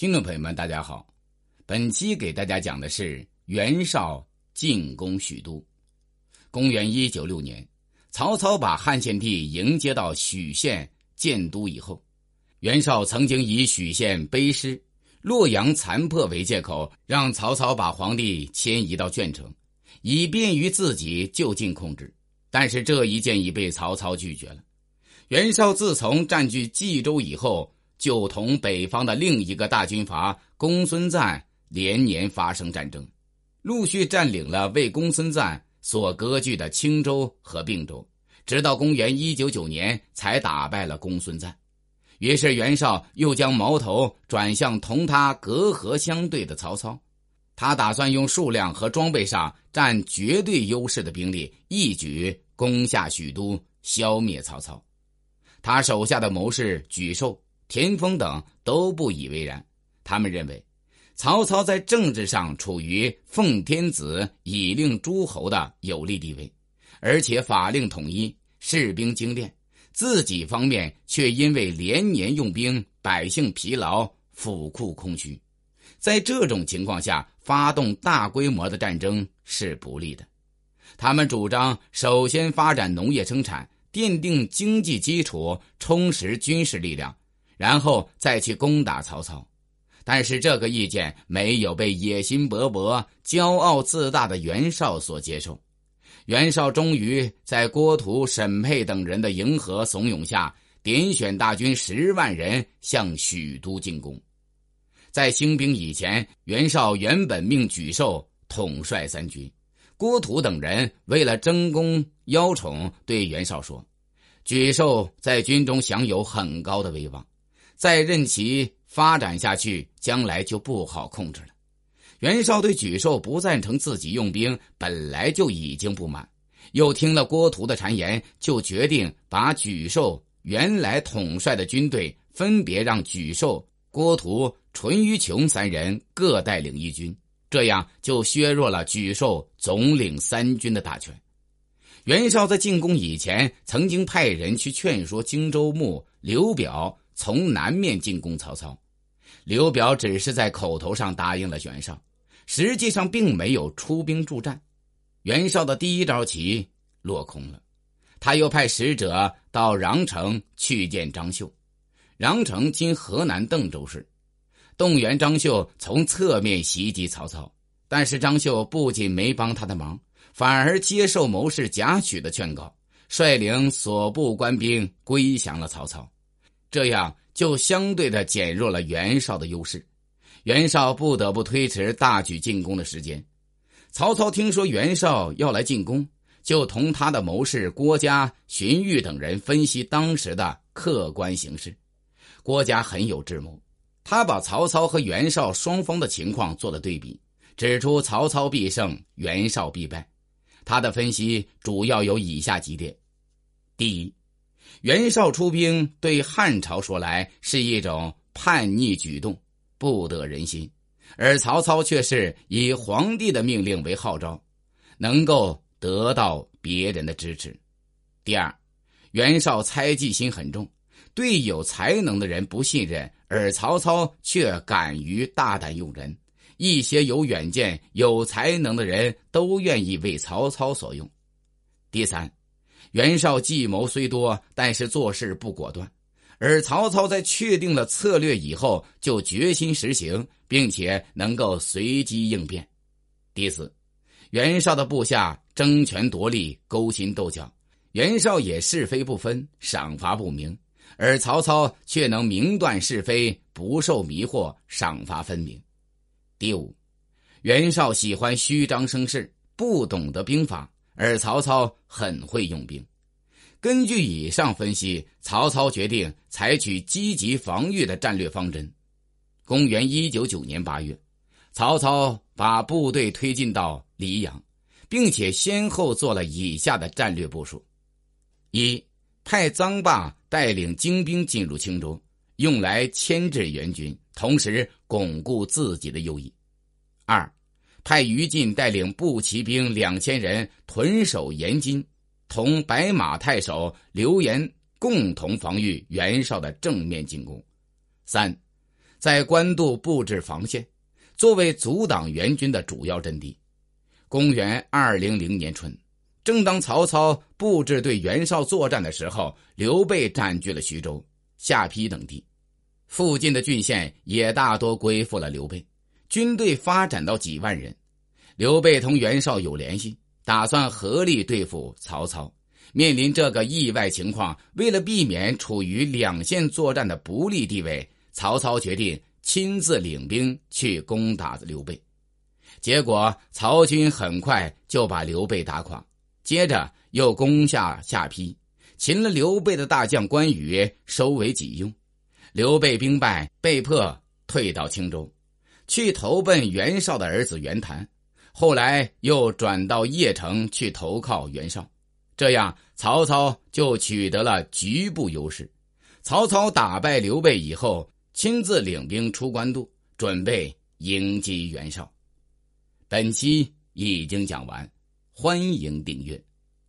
听众朋友们，大家好，本期给大家讲的是袁绍进攻许都。公元一九六年，曹操把汉献帝迎接到许县建都以后，袁绍曾经以许县卑湿、洛阳残破为借口，让曹操把皇帝迁移到鄄城，以便于自己就近控制。但是这一建议被曹操拒绝了。袁绍自从占据冀州以后。就同北方的另一个大军阀公孙瓒连年发生战争，陆续占领了为公孙瓒所割据的青州和并州，直到公元一九九年才打败了公孙瓒。于是袁绍又将矛头转向同他隔河相对的曹操，他打算用数量和装备上占绝对优势的兵力，一举攻下许都，消灭曹操。他手下的谋士沮授。田丰等都不以为然，他们认为，曹操在政治上处于奉天子以令诸侯的有利地位，而且法令统一，士兵精练，自己方面却因为连年用兵，百姓疲劳，府库空虚，在这种情况下发动大规模的战争是不利的。他们主张首先发展农业生产，奠定经济基础，充实军事力量。然后再去攻打曹操，但是这个意见没有被野心勃勃、骄傲自大的袁绍所接受。袁绍终于在郭图、沈佩等人的迎合怂恿下，点选大军十万人向许都进攻。在兴兵以前，袁绍原本命沮授统帅三军。郭图等人为了争功邀宠，对袁绍说：“沮授在军中享有很高的威望。”再任其发展下去，将来就不好控制了。袁绍对沮授不赞成自己用兵，本来就已经不满，又听了郭图的谗言，就决定把沮授原来统帅的军队分别让沮授、郭图、淳于琼三人各带领一军，这样就削弱了沮授总领三军的大权。袁绍在进攻以前，曾经派人去劝说荆州牧刘表。从南面进攻曹操，刘表只是在口头上答应了袁绍，实际上并没有出兵助战。袁绍的第一招棋落空了，他又派使者到穰城去见张绣。穰城今河南邓州市，动员张绣从侧面袭击曹操。但是张绣不仅没帮他的忙，反而接受谋士贾诩的劝告，率领所部官兵归降了曹操。这样就相对的减弱了袁绍的优势，袁绍不得不推迟大举进攻的时间。曹操听说袁绍要来进攻，就同他的谋士郭嘉、荀彧等人分析当时的客观形势。郭嘉很有智谋，他把曹操和袁绍双方的情况做了对比，指出曹操必胜，袁绍必败。他的分析主要有以下几点：第一。袁绍出兵对汉朝说来是一种叛逆举动，不得人心；而曹操却是以皇帝的命令为号召，能够得到别人的支持。第二，袁绍猜忌心很重，对有才能的人不信任，而曹操却敢于大胆用人，一些有远见、有才能的人都愿意为曹操所用。第三。袁绍计谋虽多，但是做事不果断，而曹操在确定了策略以后，就决心实行，并且能够随机应变。第四，袁绍的部下争权夺利、勾心斗角，袁绍也是非不分、赏罚不明，而曹操却能明断是非，不受迷惑，赏罚分明。第五，袁绍喜欢虚张声势，不懂得兵法。而曹操很会用兵，根据以上分析，曹操决定采取积极防御的战略方针。公元一九九年八月，曹操把部队推进到黎阳，并且先后做了以下的战略部署：一、派臧霸带领精兵进入青州，用来牵制援军，同时巩固自己的优异；二、派于禁带领步骑兵两千人屯守延津，同白马太守刘延共同防御袁绍的正面进攻。三，在官渡布置防线，作为阻挡援军的主要阵地。公元二零零年春，正当曹操布置对袁绍作战的时候，刘备占据了徐州、下邳等地，附近的郡县也大多归附了刘备，军队发展到几万人。刘备同袁绍有联系，打算合力对付曹操。面临这个意外情况，为了避免处于两线作战的不利地位，曹操决定亲自领兵去攻打刘备。结果，曹军很快就把刘备打垮，接着又攻下下邳，擒了刘备的大将关羽，收为己用。刘备兵败，被迫退到青州，去投奔袁绍的儿子袁谭，后来又转到邺城去投靠袁绍。这样，曹操就取得了局部优势。曹操打败刘备以后，亲自领兵出官渡，准备迎击袁绍。本期已经讲完，欢迎订阅。